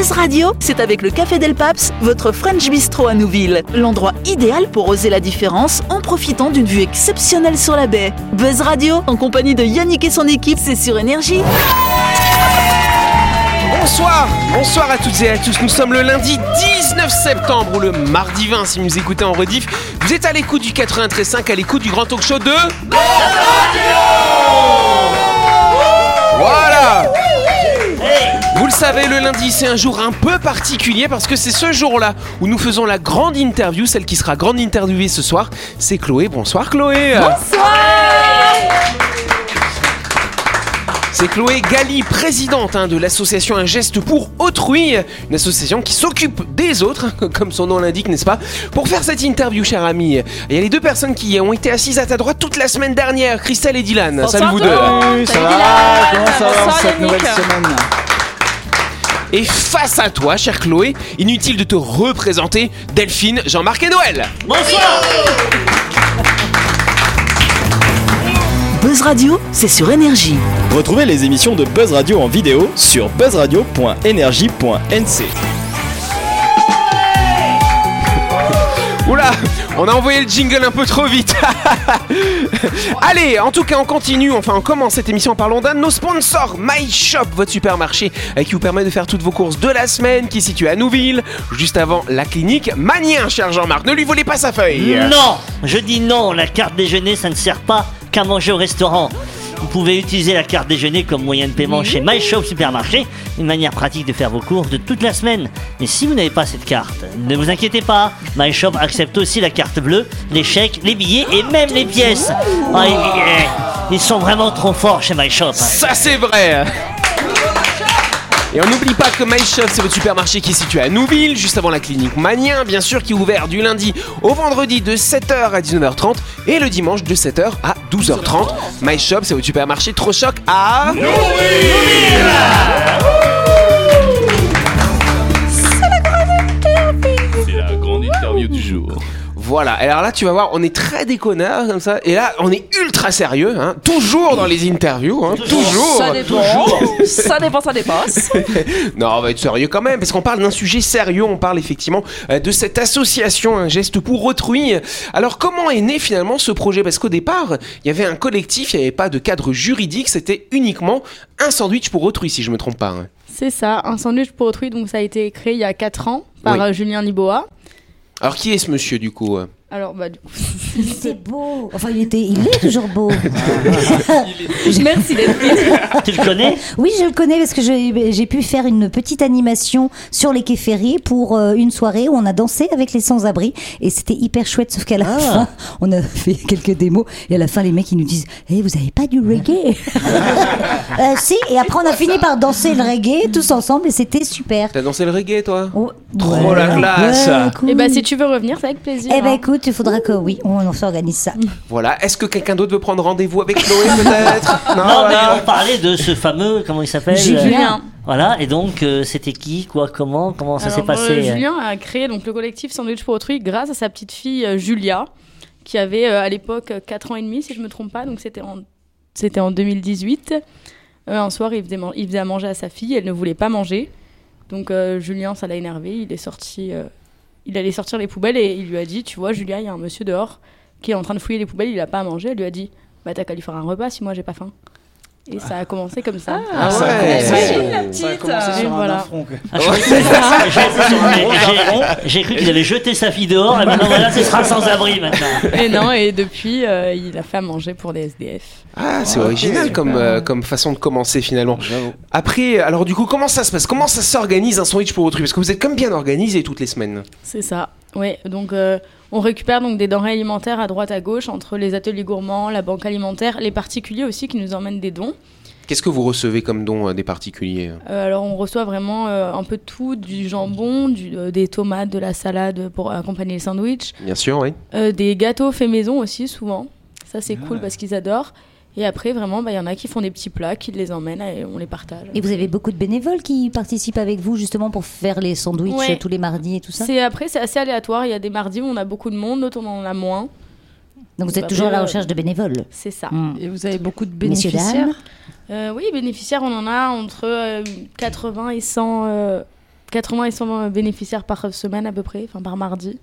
Buzz Radio, c'est avec le Café Del Paps, votre French Bistro à Nouville. L'endroit idéal pour oser la différence en profitant d'une vue exceptionnelle sur la baie. Buzz Radio, en compagnie de Yannick et son équipe, c'est sur Énergie. Bonsoir, bonsoir à toutes et à tous. Nous sommes le lundi 19 septembre ou le mardi 20 si vous écoutez en rediff. Vous êtes à l'écoute du 93.5, à l'écoute du grand talk show de Voilà Vous le savez, le lundi c'est un jour un peu particulier parce que c'est ce jour-là où nous faisons la grande interview, celle qui sera grande interviewée ce soir. C'est Chloé. Bonsoir Chloé. C'est Chloé Gali, présidente hein, de l'association Un geste pour autrui, une association qui s'occupe des autres, comme son nom l'indique, n'est-ce pas? Pour faire cette interview, cher ami, il y a les deux personnes qui ont été assises à ta droite toute la semaine dernière, Christelle et Dylan. Salut vous deux. Salut, ça va Comment ça va cette nouvelle semaine? Et face à toi, chère Chloé, inutile de te représenter, Delphine, Jean-Marc et Noël. Buzz Radio, c'est sur Énergie. Retrouvez les émissions de Buzz Radio en vidéo sur buzzradio.energie.nc. Oula, on a envoyé le jingle un peu trop vite. Allez, en tout cas, on continue. Enfin, on commence cette émission en parlant d'un de nos sponsors, My Shop, votre supermarché euh, qui vous permet de faire toutes vos courses de la semaine, qui est situé à Nouville, juste avant la clinique Manien, cher Jean-Marc. Ne lui volez pas sa feuille. Non Je dis non, la carte déjeuner, ça ne sert pas qu'à manger au restaurant. Vous pouvez utiliser la carte déjeuner comme moyen de paiement chez MyShop Supermarché, une manière pratique de faire vos courses de toute la semaine. Mais si vous n'avez pas cette carte, ne vous inquiétez pas, MyShop accepte aussi la carte bleue, les chèques, les billets et même les pièces. Ah, ils, ils sont vraiment trop forts chez MyShop. Ça, c'est vrai. Et on n'oublie pas que My Shop, c'est votre supermarché qui est situé à Nouville, juste avant la clinique Manien, bien sûr, qui est ouvert du lundi au vendredi de 7h à 19h30 et le dimanche de 7h à 12h30. My Shop, c'est votre supermarché trop choc à C'est la grande interview du jour. Voilà, alors là tu vas voir, on est très déconneur comme ça, et là on est ultra sérieux, hein, toujours dans les interviews, hein, toujours. Ça dépend. ça dépend, ça dépasse. Non, on va être sérieux quand même, parce qu'on parle d'un sujet sérieux, on parle effectivement euh, de cette association Un geste pour autrui. Alors comment est né finalement ce projet? Parce qu'au départ, il y avait un collectif, il n'y avait pas de cadre juridique, c'était uniquement un sandwich pour autrui, si je me trompe pas. hein. C'est ça, un sandwich pour autrui, donc ça a été créé il y a 4 ans par Oui. euh, Julien Liboa. Alors qui est ce monsieur du coup euh Alors, bah, du coup, Il était beau. Enfin, il était, il est toujours beau. merci Delphine. Tu le connais? Oui, je le connais parce que j'ai j'ai pu faire une petite animation sur les quais ferrés pour euh, une soirée où on a dansé avec les sans-abri et c'était hyper chouette. Sauf qu'à la fin, on a fait quelques démos et à la fin, les mecs ils nous disent Eh, vous avez pas du reggae? Euh, Si, et après on a fini par danser le reggae tous ensemble et c'était super. T'as dansé le reggae toi? Oh, Trop la classe. Ouais, cool. Et bah, si tu veux revenir, c'est avec plaisir. Eh ben hein. écoute, il faudra que oui, on, on s'organise ça. Voilà, est-ce que quelqu'un d'autre veut prendre rendez-vous avec Chloé peut-être Non, voilà. mais on parlait de ce fameux, comment il s'appelle Julien. Voilà, et donc euh, c'était qui, quoi, comment, comment ça s'est euh, passé euh Julien a créé donc, le collectif Sandwich pour autrui grâce à sa petite fille euh, Julia, qui avait euh, à l'époque 4 ans et demi, si je me trompe pas, donc c'était en, c'était en 2018. Euh, un soir, il faisait, man- il faisait à manger à sa fille, elle ne voulait pas manger. Donc euh, Julien, ça l'a énervé, il est sorti, euh, il allait sortir les poubelles et il lui a dit, tu vois, Julia, il y a un monsieur dehors qui est en train de fouiller les poubelles, il a pas à manger. Elle lui a dit, bah t'as qu'à lui faire un repas si moi j'ai pas faim. Et ça a commencé comme ça. Ah ouais. Imagine la Ça a petite. commencé Et sur un voilà. affront. Ah, j'ai- cru qu'il avait jeté sa fille dehors, et maintenant voilà, ce sera sans abri maintenant. Et non, et depuis, euh, il a fait à manger pour des SDF. Ah, c'est Ah, ok, original comme, euh, comme façon de commencer finalement. Après, alors du coup, comment ça se passe? Comment ça s'organise un sandwich pour autrui? Parce que vous êtes comme bien organisé toutes les semaines. C'est ça. Ouais, donc euh, on récupère donc des denrées alimentaires à droite à gauche entre les ateliers gourmands, la banque alimentaire, les particuliers aussi qui nous emmènent des dons. Qu'est-ce que vous recevez comme don euh, des particuliers Euh, alors on reçoit vraiment euh, un peu de tout, du jambon, du- euh, des tomates, de la salade pour accompagner les sandwichs, Bien sûr, oui. euh, des gâteaux faits maison aussi souvent. Ça c'est cool parce qu'ils adorent. Et après vraiment, bah, il y en a qui font des petits plats, qui les emmènent et on les partage. Et vous avez beaucoup de bénévoles qui participent avec vous justement pour faire les sandwichs Ouais. euh, tous les mardis et tout ça? C'est après c'est assez aléatoire. Il y a des mardis où on a beaucoup de monde, d'autres où on en a moins. Donc vous êtes Bah, toujours à la euh, recherche de bénévoles C'est ça. Hmm. Et vous avez beaucoup de Messieurs, bénéficiaires? Dames Euh, oui, bénéficiaires, on en a entre euh, 80 et 100 euh, 80 et 100 bénéficiaires par semaine à peu près, enfin par mardi.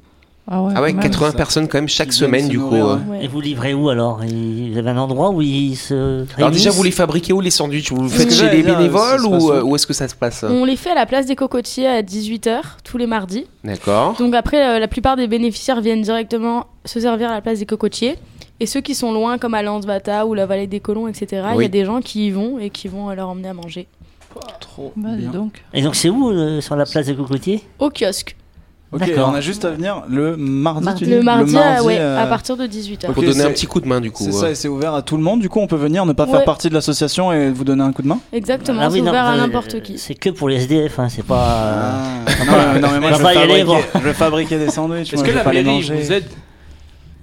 Ah ouais, quand même, 80 ça. personnes quand même chaque semaine se du coup. nourrir, ouais. Ouais. Et vous livrez où alors? Il- Vous avez un endroit où ils se. Alors déjà, vous les fabriquez où les sandwichs? Vous le faites chez les bénévoles ou où euh, où est-ce que ça se passe? On les fait à la place des cocotiers à 18h tous les mardis. D'accord. Donc après, euh, la plupart des bénéficiaires viennent directement se servir à la place des cocotiers. Et ceux qui sont loin, comme à Lansbata ou la vallée des colons, etc., il Oui. y a des gens qui y vont et qui vont leur emmener à manger. Trop Bah, bien. donc. Et donc c'est où euh, sur la place des cocotiers? Au kiosque. Ok, on a juste à venir le mardi, Le mardi, à- ouais, euh, à partir de 18h. Ok, Pour donner un petit coup de main du coup. C'est ouais. ça, et c'est ouvert à tout le monde. Du coup, on peut venir, ne pas Ouais. faire partie de l'association et vous donner un coup de main. Exactement, Ah oui, c'est non, ouvert à euh, n'importe qui. C'est que pour les SDF, hein, c'est pas. euh, Ah. non, mais- non, mais moi, je va vais, y aller, fabriquer, bon. je vais fabriquer des sandwichs. Est-ce que je la mairie vous aide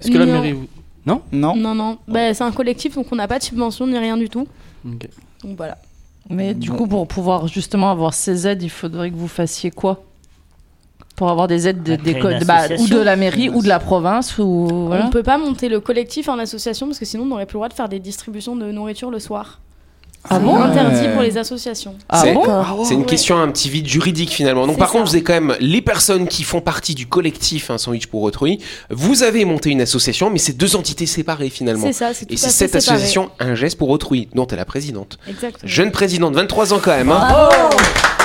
Est-ce que la Non. mairie vous. Non Non. Non, non, bah, c'est un collectif, donc on n'a pas de subvention ni rien du tout. Ok. Donc voilà. Mais du Bon. coup, pour pouvoir justement avoir ces aides, il faudrait que vous fassiez quoi? Pour avoir des aides de, des de- bah, ou de la mairie ou de la province ou voilà. On peut pas monter le collectif en association parce que sinon on n'aurait plus le droit de faire des distributions de nourriture le soir. Ah C'est bon interdit pour les associations. Ah C'est- bon C'est une Ouais. question un petit vide juridique finalement. Donc par ça. contre, vous avez quand même les personnes qui font partie du collectif Un Sandwich pour autrui. Vous avez monté une association, mais c'est deux entités séparées finalement. C'est ça, c'est tout Et c'est cette séparé. association Un geste pour autrui, dont elle est la présidente. Exactement. Jeune présidente, 23 ans quand même. hein.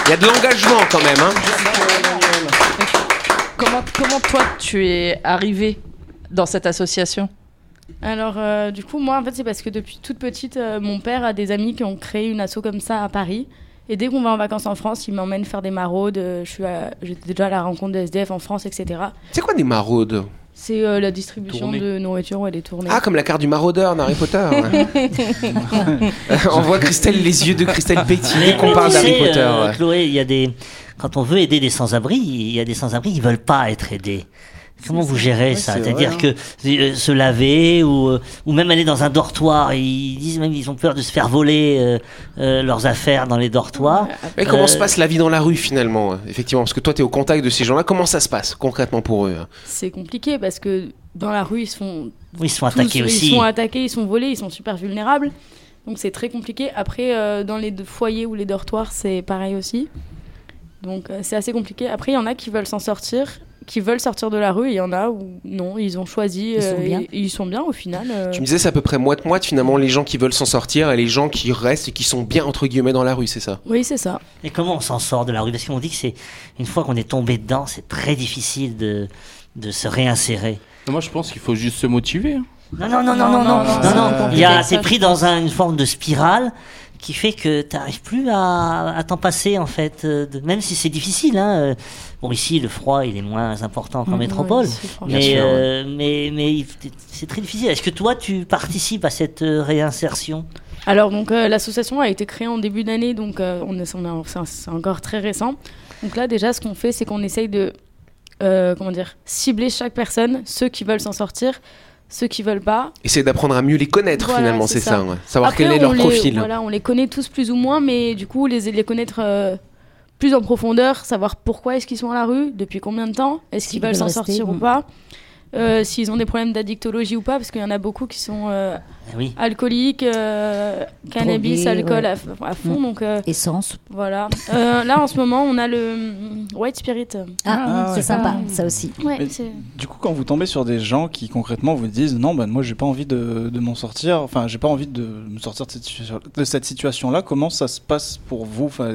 Il y a de l'engagement quand même. Hein. Comment, comment toi tu es arrivé dans cette association? Alors euh, du coup moi en fait c'est parce que depuis toute petite euh, mon père a des amis qui ont créé une asso comme ça à Paris. Et dès qu'on va en vacances en France, il m'emmène faire des maraudes. euh, Je suis à- j'étais déjà à la rencontre de SDF en France, etc. C'est quoi des maraudes? C'est euh, la distribution de nourriture et des tournées. Ah, comme la carte du maraudeur dans Harry Potter. ouais. On voit Christelle, les yeux de Christelle pétiller qu'on parle d'Harry Potter. euh, ouais. Chloé, il y a des. Quand on veut aider des sans-abri, il y a des sans-abri qui veulent pas être aidés. Comment vous gérez ça? c'est C'est-à-dire vrai, que euh, se laver ou, euh, ou même aller dans un dortoir, ils disent même qu'ils ont peur de se faire voler euh, euh, leurs affaires dans les dortoirs. Mais comment Euh, se passe la vie dans la rue finalement hein, Effectivement, parce que toi tu es au contact de ces gens-là. Comment ça se passe concrètement pour eux hein? C'est compliqué parce que dans la rue ils se font Oui, ils se font tous- attaquer aussi. Ils sont attaqués, ils sont volés, ils sont super vulnérables. Donc c'est très compliqué. Après, euh, dans les foyers ou les dortoirs, c'est pareil aussi. Donc euh, c'est assez compliqué. Après, il y en a qui veulent s'en sortir, qui veulent sortir de la rue, et il y en a où non, ils ont choisi. Ils sont euh, bien. et- et ils sont bien au final. euh. Tu me disais c'est à peu près moite-moite finalement les gens qui veulent s'en sortir et les gens qui restent et qui sont bien entre guillemets dans la rue, c'est ça? Oui, c'est ça. Et comment on s'en sort de la rue? Parce qu'on dit que c'est une fois qu'on est tombé dedans, c'est très difficile de, de se réinsérer. Moi, je pense qu'il faut juste se motiver. hein. Non, non, non, non, Non, non, non, non, non, non, c'est non. ça. pris dans un- une forme de spirale qui fait que tu n'arrives plus à, à t'en passer en fait, euh, de- même si c'est difficile. Hein. euh. Bon, ici, le froid, il est moins important qu'en Mhm, métropole. Ouais, Mais, sûr, euh, mais, mais il- c'est très difficile. Est-ce que toi, tu participes à cette réinsertion? Alors donc l'association a été créée en début d'année, donc on on est- c'est- encore très récent. Donc là déjà ce qu'on fait c'est qu'on essaye de comment dire cibler chaque personne, ceux qui veulent s'en sortir, ceux qui veulent pas. Essayer d'apprendre à mieux les connaître Voilà, finalement, c'est ça. ça. ouais. Savoir Après, quel est on leur les- profil. Voilà, on les connaît tous plus ou moins, mais du coup les, les connaître euh, plus en profondeur, savoir pourquoi est-ce qu'ils sont à la rue, depuis combien de temps, est-ce qu'ils veulent s'en sortir ou pas. Euh, S'ils ont des problèmes d'addictologie ou pas, parce qu'il y en a beaucoup qui sont euh, Eh Oui. alcooliques, euh, cannabis, Drogués, alcool ouais. à, fond. Mm. Donc euh, Essence. voilà. Euh, là, en ce moment, on a le mm, White Spirit. Ah, Ah, c'est ouais. sympa, Ah. ça aussi. Ouais, Mais- c'est- Du coup, quand vous tombez sur des gens qui concrètement vous disent non, ben moi j'ai pas envie de, de m'en sortir, enfin j'ai pas envie de me sortir de cette, situa- de cette situation-là, comment ça se passe pour vous? Enfin,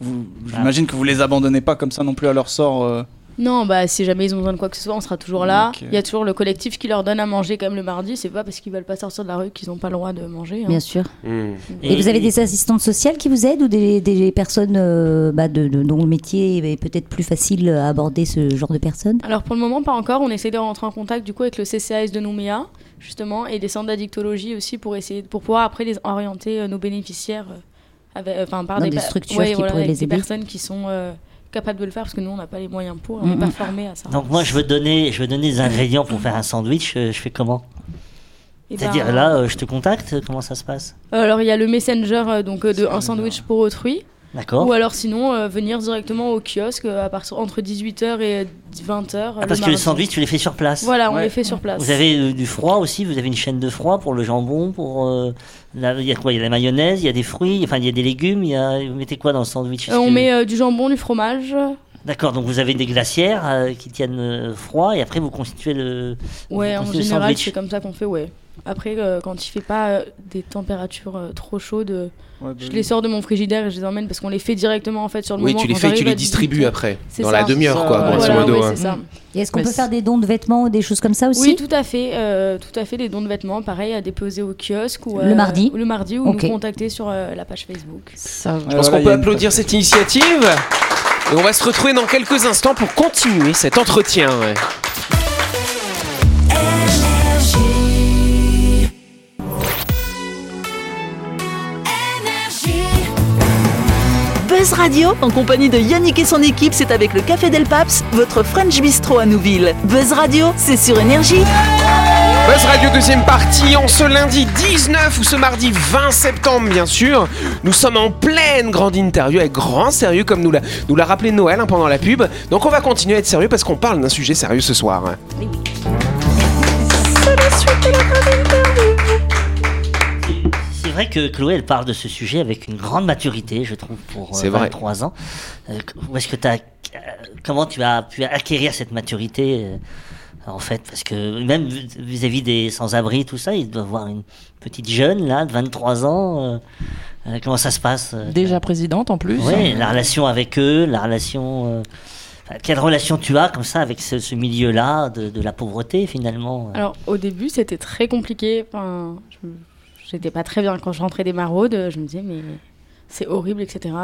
vous J'imagine que vous les abandonnez pas comme ça non plus à leur sort. Euh. Non, bah si jamais ils ont besoin de quoi que ce soit, on sera toujours là. Il y a toujours le collectif qui leur donne à manger comme le mardi. C'est pas parce qu'ils veulent pas sortir de la rue qu'ils ont pas le droit de manger. hein. Bien sûr. Hmm. Et, vous avez des assistantes sociales qui vous aident ou des, des personnes euh, bah, de, de- dont le métier est peut-être plus facile à aborder ce genre de personnes? Alors pour le moment, pas encore. On essaie de rentrer en contact du coup avec le CCAS de Nouméa, justement, et des centres d'addictologie aussi pour essayer, pour pouvoir après les orienter euh, nos bénéficiaires, euh, avec, euh, par Dans des, des structures ouais, qui voilà, pourraient avec les des aider. personnes qui sont capables de le faire parce que nous on n'a pas les moyens pour, on n'est Mhm. pas formés à ça. Donc moi, je veux donner, je veux donner des ingrédients pour faire un sandwich. euh, je fais comment Et ben, C'est-à-dire là, euh, je te contacte. Comment ça se passe? Euh, Alors il y a le messenger donc de un sandwich pour autrui. D'accord. Ou alors sinon euh, venir directement au kiosque euh, à partir entre 18h et 20h. Ah, parce que le sandwich, tu les fais sur place. Voilà, on Ouais. les fait sur place. Vous avez euh, du froid aussi, vous avez une chaîne de froid pour le jambon, pour euh, la- il y a quoi Il y a la mayonnaise, il y a des fruits, enfin il y a des légumes, y a vous mettez quoi dans le sandwich Euh, on met euh, du jambon, du fromage. D'accord, donc vous avez des glacières euh, qui tiennent euh, froid et après vous constituez le Ouais, vous en constituez général, c'est comme ça qu'on fait, ouais. Après, euh, quand il fait pas euh, des températures euh, trop chaudes, euh, Ouais, bah je oui. les sors de mon frigidaire et je les emmène parce qu'on les fait directement en fait sur le Oui, moment. tu les fais et tu les distribues 18. après, dans ça. la demi-heure, quoi, grosso Voilà, modo. ouais, hein. ça. Et est-ce qu'on peut faire des dons de vêtements ou des choses comme ça aussi Oui, tout à fait, euh, tout à fait, des dons de vêtements, pareil, à déposer au kiosque ou Le mardi ou le mardi ou Ok. nous contacter sur euh, la page Facebook. Ça, Je pense qu'on peut applaudir cette initiative. Et on va se retrouver dans quelques instants pour continuer cet entretien. ouais. Radio, en compagnie de Yannick et son équipe, c'est avec le Café Del Paps, votre French Bistro à Nouville. Buzz Radio, c'est sur Énergie. Buzz Radio deuxième partie en ce lundi 19 ou ce mardi 20 septembre bien sûr. Nous sommes en pleine grande interview avec grand sérieux comme nous l'a nous l'a rappelé Noël hein, pendant la pub. Donc on va continuer à être sérieux parce qu'on parle d'un sujet sérieux ce soir. C'est vrai que Chloé, elle parle de ce sujet avec une grande maturité, je trouve, pour euh, C'est vrai. 23 ans. Euh, où est-ce que t'as, euh, comment tu as pu acquérir cette maturité, euh, en fait? Parce que même vis- vis-à-vis des sans-abri, tout ça, il doit avoir une petite jeune, là, de 23 ans. euh, euh, comment ça se passe euh, déjà présidente en plus. Oui, la relation avec eux, la relation... euh, quelle relation tu as comme ça avec ce, ce milieu-là de, de la pauvreté, finalement Alors au début, c'était très compliqué. Enfin, je- j'étais pas très bien quand je rentrais des maraudes. Je me disais mais c'est horrible, etc.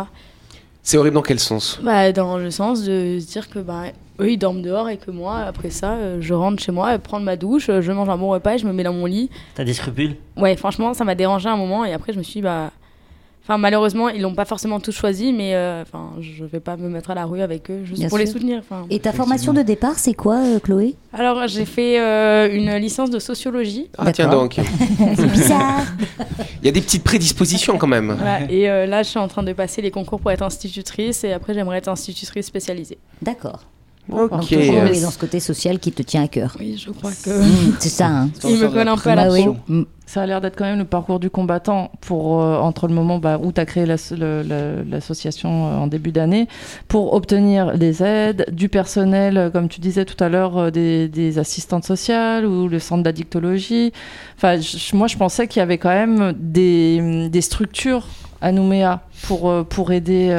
C'est horrible dans quel sens? Bah, dans le sens de se dire que bah, eux ils dorment dehors et que moi après ça euh, je rentre chez moi, prendre ma douche, euh, je mange un bon repas et je me mets dans mon lit. T'as des scrupules? Ouais franchement ça m'a dérangé un moment et après je me suis dit, bah enfin malheureusement ils l'ont pas forcément tous choisi mais euh, enfin je vais pas me mettre à la rue avec eux juste Bien pour les soutenir. Et ta formation de départ, c'est quoi, euh, Chloé? Alors j'ai fait euh, une licence de sociologie Ah tiens donc, C'est bizarre. il y a des petites prédispositions quand même. Voilà, et euh, là je suis en train de passer les concours pour être institutrice et après j'aimerais être institutrice spécialisée. D'accord. Ok. Donc, toujours, oui, dans ce côté social qui te tient à cœur. Oui je crois que Mm, c'est ça. Hein. il me colle un peu à la Bah oui. Mm. Ça a l'air d'être quand même le parcours du combattant pour euh, entre le moment bah, où tu as créé l'association euh, en début d'année pour obtenir des aides, du personnel, euh, comme tu disais tout à l'heure, euh, des, des assistantes sociales ou le centre d'addictologie. Enfin, moi, je pensais qu'il y avait quand même des, des structures à Nouméa pour, pour, aider,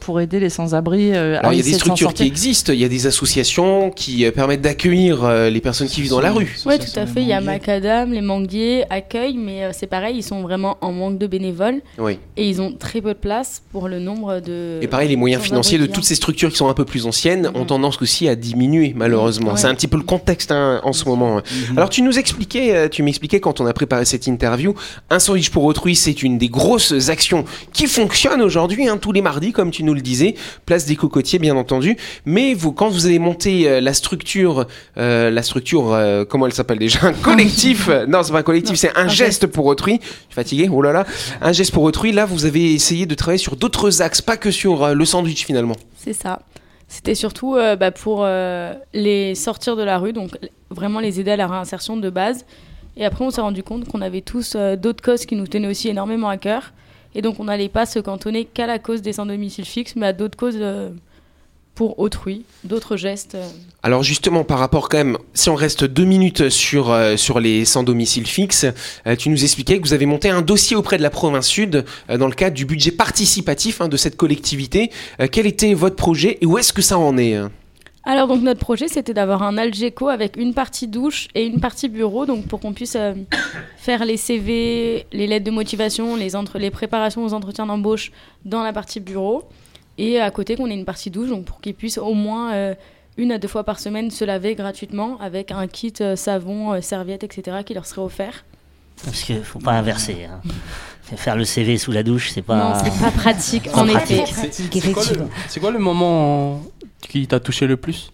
pour aider les sans-abri Alors il y a des structures qui existent, il y a des associations qui permettent d'accueillir les personnes qui vivent dans la rue. Oui, tout à fait. Il y a Macadam, les Manguiers, Accueil, mais euh, c'est pareil, ils sont vraiment en manque de bénévoles Oui. et ils ont très peu de place pour le nombre de. Et pareil, les moyens financiers de toutes ces structures qui sont un peu plus anciennes ont Mhm. tendance aussi à diminuer, malheureusement. Ouais. C'est un petit peu le contexte hein, en ce moment. Alors, tu nous expliquais, euh, tu m'expliquais quand on a préparé cette interview, un sandwich pour autrui, c'est une des grosses actions qui fonctionne aujourd'hui, hein, tous les mardis, comme tu nous le disais, place des cocotiers, bien entendu. Mais vous, quand vous avez monté euh, la structure, euh, la structure, euh, comment elle s'appelle déjà, un collectif. non, c'est pas un collectif, c'est un, geste pour autrui. Je suis fatigué, oh là là. Un geste pour autrui. Là, vous avez essayé de travailler sur d'autres axes, pas que sur euh, le sandwich finalement. C'est ça. C'était surtout euh, bah, pour euh, les sortir de la rue, donc vraiment les aider à la réinsertion de base. Et après, on s'est rendu compte qu'on avait tous euh, d'autres causes qui nous tenaient aussi énormément à cœur. Et donc, on n'allait pas se cantonner qu'à la cause des sans-domicile fixe, mais à d'autres causes pour autrui, d'autres gestes. euh. Alors justement, par rapport quand même, si on reste deux minutes sur, euh, sur les sans domicile fixe, euh, tu nous expliquais que vous avez monté un dossier auprès de la province sud euh, dans le cadre du budget participatif hein, de cette collectivité. Quel était votre projet et où est-ce que ça en est hein? Alors, donc, notre projet, c'était d'avoir un Algeco avec une partie douche et une partie bureau, donc pour qu'on puisse faire les CV, les lettres de motivation, les, entre les préparations aux entretiens d'embauche dans la partie bureau. Et à côté, qu'on ait une partie douche, donc pour qu'ils puissent au moins euh, une à deux fois par semaine se laver gratuitement avec un kit euh, savon, euh, serviette, etc. qui leur serait offert. Parce qu'il faut pas inverser. hein. Faire le CV sous la douche, c'est pas. Non, c'est pas pratique, en effet. Pratique, C'est quoi, quoi le moment qui t'a touché le plus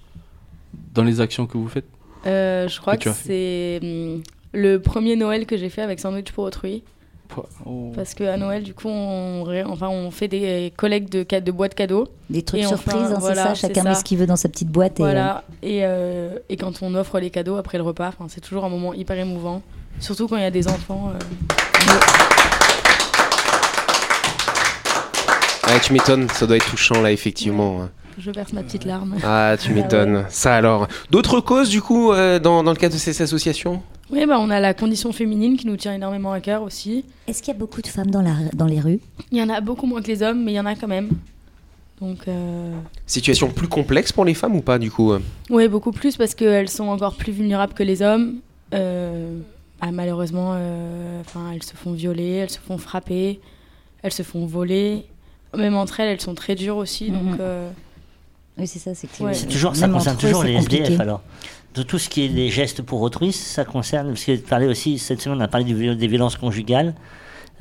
dans les actions que vous faites? Euh, je crois Que c'est hum, le premier Noël que j'ai fait avec Sandwich pour autrui. Oh. Parce qu'à Noël, du coup, on, ré- enfin, on fait des collectes de, de boîtes cadeaux. Des trucs surprises, hein, voilà, c'est ça. Chacun ça. met ce qu'il veut dans sa petite boîte. Et, euh, Voilà. Et, euh, et quand on offre les cadeaux après le repas, c'est toujours un moment hyper émouvant. Surtout quand il y a des enfants. euh. Ouais, tu m'étonnes, ça doit être touchant là, effectivement. je verse ma petite larme. Ah, tu m'étonnes. Ça alors. D'autres causes du coup euh, dans, dans le cadre de ces associations? Oui, bah, on a la condition féminine qui nous tient énormément à cœur aussi. Est-ce qu'il y a beaucoup de femmes dans, la, dans les rues? Il y en a beaucoup moins que les hommes, mais il y en a quand même. Donc, euh... Situation plus complexe pour les femmes ou pas du coup euh? Oui, beaucoup plus parce qu'elles sont encore plus vulnérables que les hommes. Euh, ah, malheureusement, euh, enfin, elles se font violer, elles se font frapper, elles se font voler. Même entre elles, elles sont très dures aussi. Mhm. Donc, euh, Oui, c'est ça. C'est que Ouais. C'est toujours, ça concerne eux, toujours les compliqué. SDF alors. De tout ce qui est des gestes pour autrui, ça concerne, parce que parlais aussi, cette semaine on a parlé du des violences conjugales.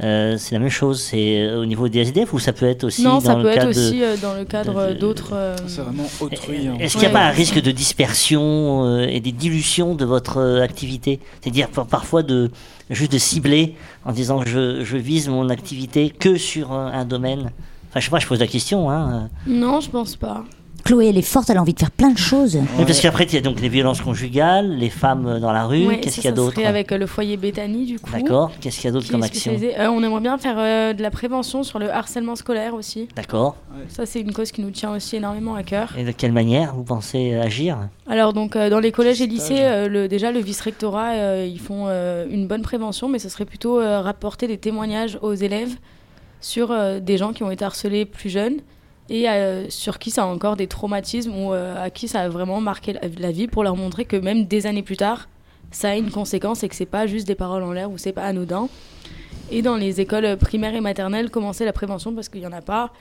Euh, c'est la même chose, c'est euh, au niveau des SDF ou ça peut être aussi non, dans ça le peut être cadre aussi euh, dans le cadre d'autres. euh, C'est vraiment autrui. hein. Est-ce qu'il n'y a Ouais. pas un risque de dispersion euh, et des dilutions de votre euh, activité? C'est-à-dire par- parfois de juste de cibler en disant je, je vise mon activité que sur euh, un domaine. Enfin, je sais pas, je pose la question. Hein. Non, je pense pas. Chloé, elle est forte, elle a envie de faire plein de choses. Oui, parce qu'après, il y a donc les violences conjugales, les femmes dans la rue. Ouais, Qu'est-ce qu'il y a d'autre avec euh, le foyer Béthanie, du coup. D'accord. Qu'est-ce qu'il y a d'autre comme action. Euh, on aimerait bien faire euh, de la prévention sur le harcèlement scolaire aussi. D'accord. Ça, c'est une cause qui nous tient aussi énormément à cœur. Et de quelle manière vous pensez agir? Alors, donc, euh, dans les collèges et lycées, euh, le, déjà, le vice-rectorat, euh, ils font euh, une bonne prévention, mais ce serait plutôt euh, rapporter des témoignages aux élèves sur euh, des gens qui ont été harcelés plus jeunes et euh, sur qui ça a encore des traumatismes ou euh, à qui ça a vraiment marqué la, la vie pour leur montrer que même des années plus tard, ça a une conséquence et que c'est pas juste des paroles en l'air ou c'est pas anodin. Et dans les écoles primaires et maternelles, commencer la prévention parce qu'il y en a pas.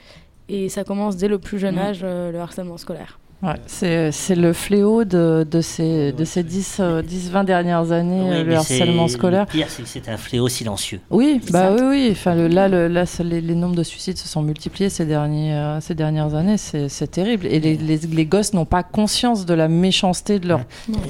Et ça commence dès le plus jeune âge, euh, le harcèlement scolaire. Ouais, c'est le fléau de, de ces, de ces 10, euh, 10, 20 dernières années, Oui, euh, le harcèlement scolaire. Le pire, c'est que c'est un fléau silencieux. Oui, bah oui, oui. Enfin, le- là, le, là ce- les, les nombres de suicides se sont multipliés ces, derniers, euh, ces dernières années. C'est terrible. Et les, les, les gosses n'ont pas conscience de la méchanceté de leur,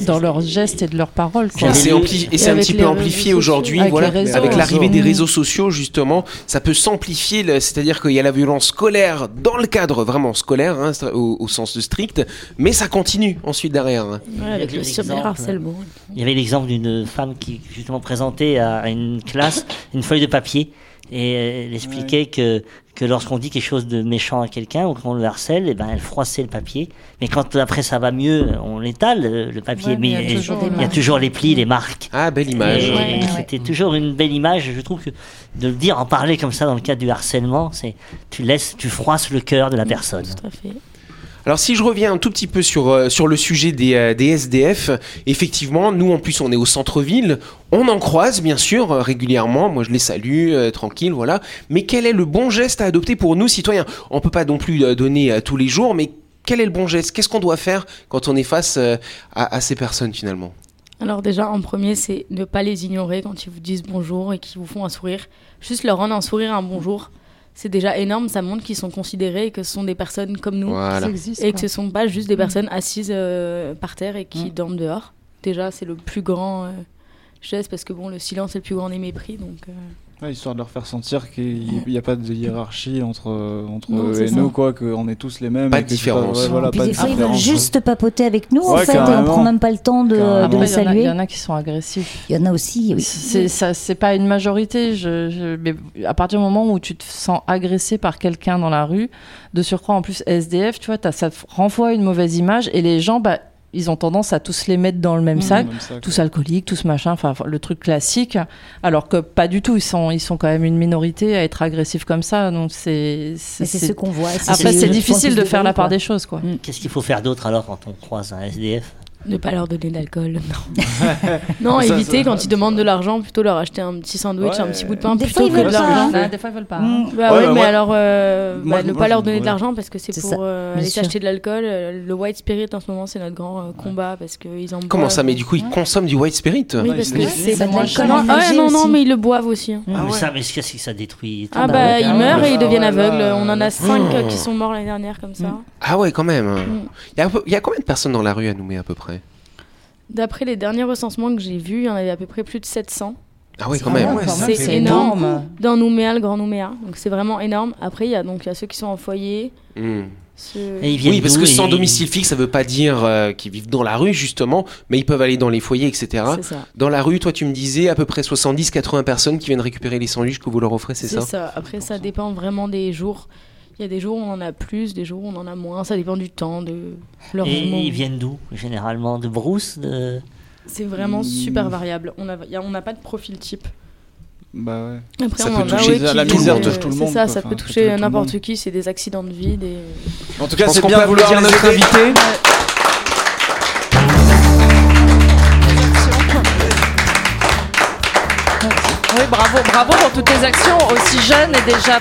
dans leurs gestes et de leurs paroles. quoi. Et c'est ampli- et un petit peu amplifié aujourd'hui, Avec voilà, l'arrivée des réseaux sociaux justement, ça peut s'amplifier, c'est-à-dire qu'il y a la violence scolaire dans le cadre vraiment scolaire, hein, au sens strict, mais ça continue ensuite derrière. Ouais, avec Il y a le cyberharcèlement. Il y avait l'exemple d'une femme qui justement présentait à une classe une feuille de papier et elle expliquait que, que lorsqu'on dit quelque chose de méchant à quelqu'un ou qu'on le harcèle, et ben elle froissait le papier. Mais quand après ça va mieux, on l'étale le, papier, Ouais, mais il y a toujours il y a des toujours les plis, les marques. Ah, belle image. Et Ouais, ouais, ouais. C'était toujours une belle image. Je trouve que de le dire, en parler comme ça dans le cadre du harcèlement, c'est tu laisses, tu froisses le cœur de la personne. Tout à fait. Alors si je reviens un tout petit peu sur, euh, sur le sujet des, euh, des SDF, effectivement, nous en plus on est au centre-ville, on en croise bien sûr euh, régulièrement, moi je les salue, tranquille, voilà. Mais quel est le bon geste à adopter pour nous citoyens? On peut pas non plus donner tous les jours, mais quel est le bon geste? Qu'est-ce qu'on doit faire quand on est face à, à ces personnes finalement? Alors déjà, en premier, c'est ne pas les ignorer quand ils vous disent bonjour et qu'ils vous font un sourire. Juste leur rendre un sourire, un bonjour. C'est déjà énorme, ça montre qu'ils sont considérés et que ce sont des personnes comme nous. Voilà. Ça existe, Et quoi. que ce sont pas juste des personnes assises euh, par terre et qui dorment dehors. Déjà, c'est le plus grand euh, geste parce que bon, le silence est le plus grand des mépris. Donc, euh, Ouais, histoire de leur faire sentir qu'il n'y a pas de hiérarchie entre, entre Non, eux et ça. nous, quoi, qu'on est tous les mêmes. Pas et de différence. ouais, voilà, Puis pas des de fois, ils veulent juste papoter avec nous, en Ouais, fait, et on prend même pas le temps de, Carrément. de le Après, il y en a- saluer. Il y, en a qui sont agressifs. Il y en a aussi, oui. C'est ça, c'est pas une majorité. Je, je- mais à partir du moment où tu te sens agressé par quelqu'un dans la rue, de surcroît en plus SDF, tu vois, ça renvoie une mauvaise image et les gens, bah, ils ont tendance à tous les mettre dans le même Mmh. sac. Même quoi. tous alcooliques, tous machin, enfin le truc classique, alors que pas du tout, ils sont, ils sont quand même une minorité à être agressifs comme ça, donc c'est... C'est c'est- ce qu'on voit. Après, c'est le difficile de faire la part quoi. des choses, quoi. Qu'est-ce qu'il faut faire d'autre alors quand on croise un SDF ne pas leur donner d'alcool. Non, non Ça, éviter ça- quand ils demandent de l'argent, plutôt leur acheter un petit sandwich, Ouais. un petit bout de pain, Des plutôt fois, ils que de l'argent. hein. des fois, ils veulent pas. Bah Ouais, ouais, bah, mais moi- alors euh, moi, bah, ne pas leur donner de l'argent parce que c'est pour euh, aller s'acheter de l'alcool. Euh, Le white spirit en ce moment, c'est notre grand euh, combat parce qu'ils en Comment boivent. ça Mais du coup ils consomment du white spirit? Oui, parce que c'est Ça de l'alcool non, ménagé ah ouais, non, non, mais ils le boivent aussi. hein. Ah, mais ça, mais qu'est-ce que ça détruit? Ah bah ils meurent et ils Ah deviennent aveugles. On en a euh, cinq oh. euh, qui sont morts l'année dernière comme ça. Ah ouais quand même. Mm. Il y, a, un peu- il y a combien de personnes dans la rue à Nouméa à peu près D'après les derniers recensements que j'ai vus, il y en avait à peu près plus de 700. Ah oui, quand même. Ouais, quand ça même, fait c'est énorme. Dans Nouméa, le Grand Nouméa. Donc c'est vraiment énorme. Après, il y a donc il y a ceux qui sont en foyer. Hmm. ceux- Et ils viennent Oui, parce que Et sans domicile fixe, ça veut pas dire euh, qu'ils vivent dans la rue, justement, mais ils peuvent aller dans les foyers, etc. C'est ça. Dans la rue, toi, tu me disais à peu près 70-80 personnes qui viennent récupérer les sandwichs que vous leur offrez, c'est C'est ça? ça. Après, ça dépend vraiment des jours. Il y a des jours où on en a plus, des jours où on en a moins. Ça dépend du temps, de leur Et moment. ils viennent d'où Généralement? De Brousse de... C'est vraiment super variable. On a- n'a pas de profil type. Bah ouais. Après, Ça on peut toucher- ouais, la misère euh, touche tout le monde, C'est ça, quoi. ça Enfin, peut toucher n'importe qui. C'est des accidents de vie, des. En tout cas, c'est qu'on bien vouloir les notre invité. Oui, bravo, bravo pour toutes tes actions, aussi jeunes et déjà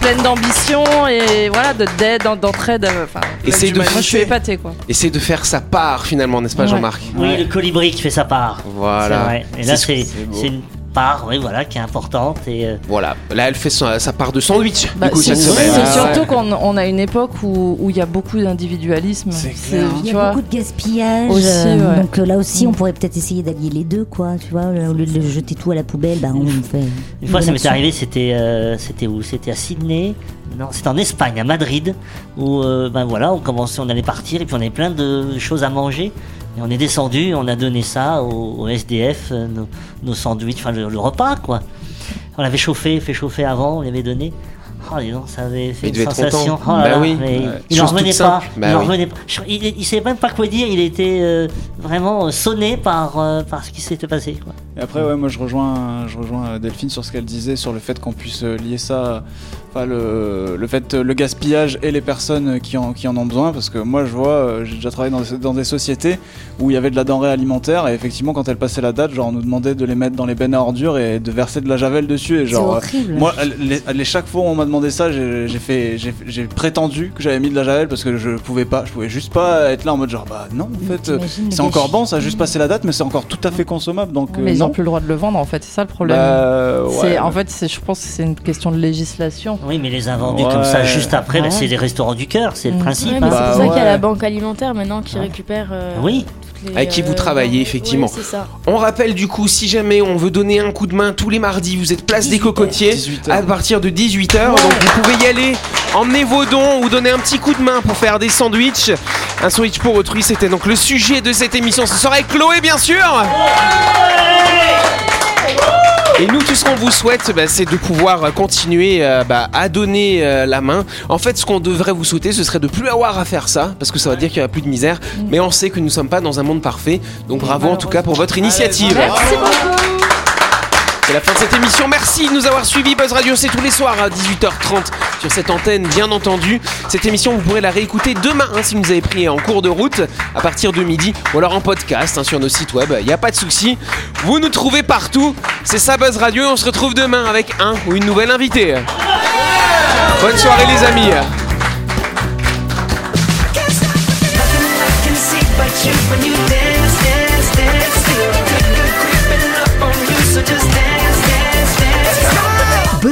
pleines d'ambition et voilà, de d'aide, d'entraide. euh, Enfin, Essaye de moi, je suis faire- épatée quoi. Essaie de faire sa part, finalement, n'est-ce pas, Ouais. Jean-Marc? Oui, le colibri qui fait sa part. Voilà. vrai. Et là, C'est- une part, oui, voilà, qui est importante. Et euh, Voilà. Là, elle fait sa, sa part de sandwich, Bah, du coup, c'est cette c'est semaine. Ah, surtout ouais. qu'on on a une époque où où il y a beaucoup d'individualisme. C'est C'est- clair. Il y a vois, beaucoup de gaspillage. Aussi, euh, ouais. Donc euh, là aussi, on Mm. pourrait peut-être essayer d'allier les deux, quoi. Tu vois, au lieu de jeter tout à la poubelle, bah, on fait. une fois, ça m'est arrivé, c'était euh, c'était où? C'était à Sydney Non, c'était en Espagne, à Madrid, où euh, ben voilà, on commençait, on allait partir et puis on avait plein de choses à manger. Et on est descendu, on a donné ça au, au SDF, euh, nos, nos sandwichs, enfin le, le repas quoi. On l'avait chauffé, fait chauffer avant, on l'avait donné. Oh, dis donc, ça avait fait Il une sensation. Oh Bah là, oui. mais. Il en Chose toute revenait pas. Bah il oui. revenait pas. Il, il savait même pas quoi dire. Il était euh, vraiment sonné par, par ce qui s'était passé. Quoi. Et après, ouais, moi je rejoins, je rejoins euh, Delphine sur ce qu'elle disait sur le fait qu'on puisse euh, lier ça, enfin le, le fait, euh, le gaspillage et les personnes qui en, qui en ont besoin. Parce que moi je vois, j'ai déjà travaillé dans, des- dans des sociétés où il y avait de la denrée alimentaire et effectivement quand elle passait la date, genre on nous demandait de les mettre dans les bennes à ordures et de verser de la javel dessus. Et genre, horrible. moi, les, les- chaque fois où on m'a demandé ça, j'ai fait, j'ai j'ai prétendu que j'avais mis de la javel parce que je pouvais pas, je pouvais juste pas être là en mode genre bah non en fait. c'est encore bon, ça a juste passé la date, mais c'est encore tout à fait consommable. Donc mais. N'ont plus le droit de le vendre en fait, c'est ça le problème. Bah, ouais. en fait, c'est je pense que c'est une question de législation. Oui, mais les invendus Ouais. comme ça juste après, bah, Ouais. c'est les restaurants du cœur, c'est le principe. Ouais, hein. Bah, c'est pour ça qu'il y a la banque alimentaire maintenant qui récupère. euh, Oui. Les, Avec qui vous euh, travaillez, ouais, effectivement. c'est ça. On rappelle du coup, si jamais on veut donner un coup de main tous les mardis, vous êtes place des 18 cocotiers 18 à partir de 18h. Donc vous pouvez y aller, emmener vos dons ou donner un petit coup de main pour faire des sandwichs. Un sandwich pour autrui, c'était donc le sujet de cette émission. Ce soir avec Chloé, bien sûr. Et nous, tout ce qu'on vous souhaite, bah, c'est de pouvoir continuer euh, bah, à donner euh, la main. En fait, ce qu'on devrait vous souhaiter, ce serait de plus avoir à faire ça, parce que ça va dire qu'il n'y aura plus de misère. Mais on sait que nous ne sommes pas dans un monde parfait. Donc bravo en tout cas pour votre initiative. Merci beaucoup. C'est la fin de cette émission. Merci de nous avoir suivis. Buzz Radio, c'est tous les soirs à 18h30 sur cette antenne, bien entendu. Cette émission, vous pourrez la réécouter demain hein, si vous avez pris en cours de route à partir de midi ou alors en podcast hein, sur nos sites web. Il n'y a pas de souci. Vous nous trouvez partout. C'est ça Buzz Radio on se retrouve demain avec un ou une nouvelle invitée. Bonne soirée les amis.